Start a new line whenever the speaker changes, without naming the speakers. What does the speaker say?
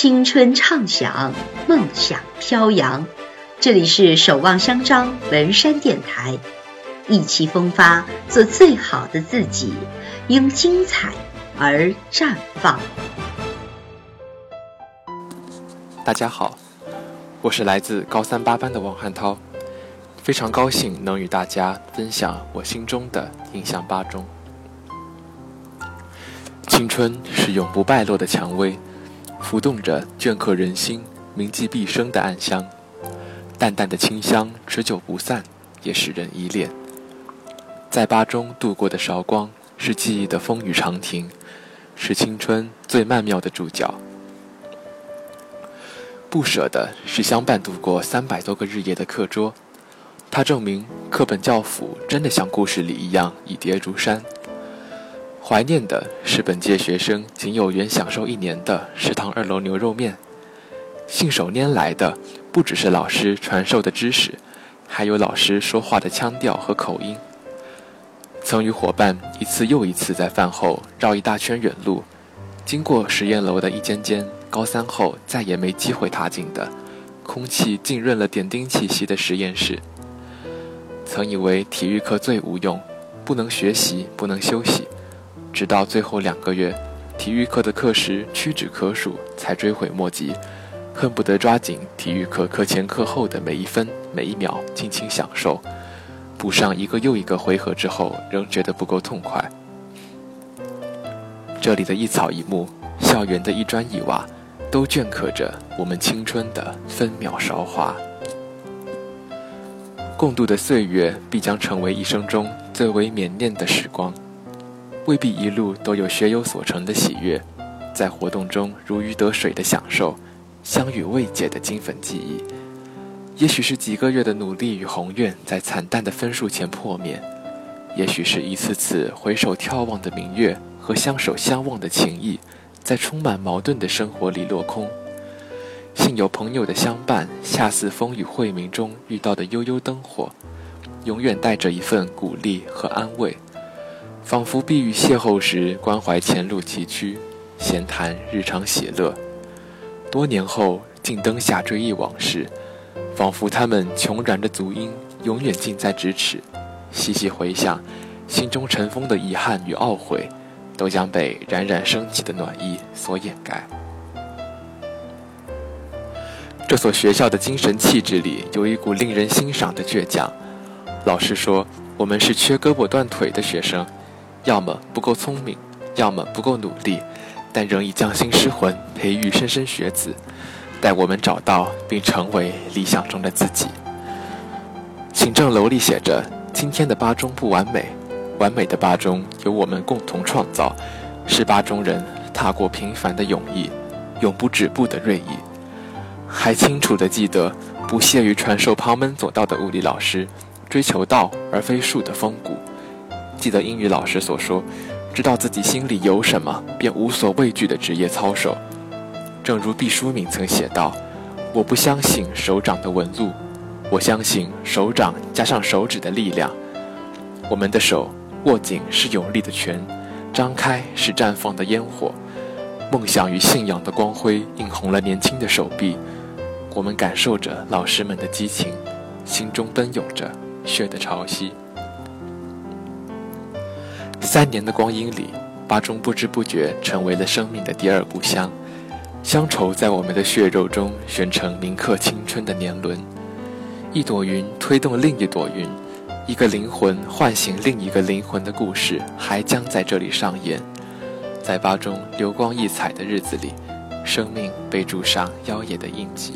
青春畅想，梦想飘扬。这里是守望相张文山电台，意气风发，做最好的自己，因精彩而绽放。
大家好，我是来自高三八班的王汉涛，非常高兴能与大家分享我心中的印象八中。青春是永不败落的蔷薇。浮动着镌刻人心、铭记毕生的暗香，淡淡的清香持久不散，也使人依恋。在巴中度过的韶光，是记忆的风雨长亭，是青春最曼妙的注脚。不舍的是相伴度过三百多个日夜的课桌，它证明课本教辅真的像故事里一样以叠如山。怀念的是本届学生仅有缘享受一年的食堂二楼牛肉面，信手拈来的不只是老师传授的知识，还有老师说话的腔调和口音。曾与伙伴一次又一次在饭后绕一大圈远路，经过实验楼的一间间高三后再也没机会踏进的，空气浸润了点滴气息的实验室。曾以为体育课最无用，不能学习，不能休息。直到最后两个月，体育课的课时屈指可数，才追悔莫及，恨不得抓紧体育课课前课后的每一分每一秒，尽情享受。补上一个又一个回合之后，仍觉得不够痛快。这里的一草一木，校园的一砖一瓦，都镌刻着我们青春的分秒韶华。共度的岁月，必将成为一生中最为缅念的时光。未必一路都有学有所成的喜悦，在活动中如鱼得水的享受，相与未解的金粉记忆。也许是几个月的努力与宏愿在惨淡的分数前破灭，也许是一次次回首眺望的明月和相守相望的情谊，在充满矛盾的生活里落空。幸有朋友的相伴，恰似风雨晦明中遇到的悠悠灯火，永远带着一份鼓励和安慰。仿佛避雨邂逅时，关怀前路崎岖，闲谈日常喜乐。多年后，静灯下追忆往事，仿佛他们穷然的足音，永远近在咫尺。细细回想，心中尘封的遗憾与懊悔，都将被冉冉升起的暖意所掩盖。这所学校的精神气质里，有一股令人欣赏的倔强。老师说，我们是缺胳膊断腿的学生。要么不够聪明，要么不够努力，但仍以匠心失魂培育莘莘学子，待我们找到并成为理想中的自己。行政楼里写着：“今天的八中不完美，完美的八中由我们共同创造。”是八中人踏过平凡的勇毅，永不止步的锐意。还清楚地记得不屑于传授旁门左道的物理老师，追求道而非术的风骨。记得英语老师所说：“知道自己心里有什么，便无所畏惧的职业操守。”正如毕淑敏曾写道：“我不相信手掌的纹路，我相信手掌加上手指的力量。我们的手握紧是有力的拳，张开是绽放的烟火。梦想与信仰的光辉映红了年轻的手臂。我们感受着老师们的激情，心中奔涌着血的潮汐。”三年的光阴里，巴中不知不觉成为了生命的第二故乡。乡愁在我们的血肉中旋成铭刻青春的年轮，一朵云推动另一朵云，一个灵魂唤醒另一个灵魂的故事还将在这里上演。在巴中流光溢彩的日子里，生命被注上妖冶的印记。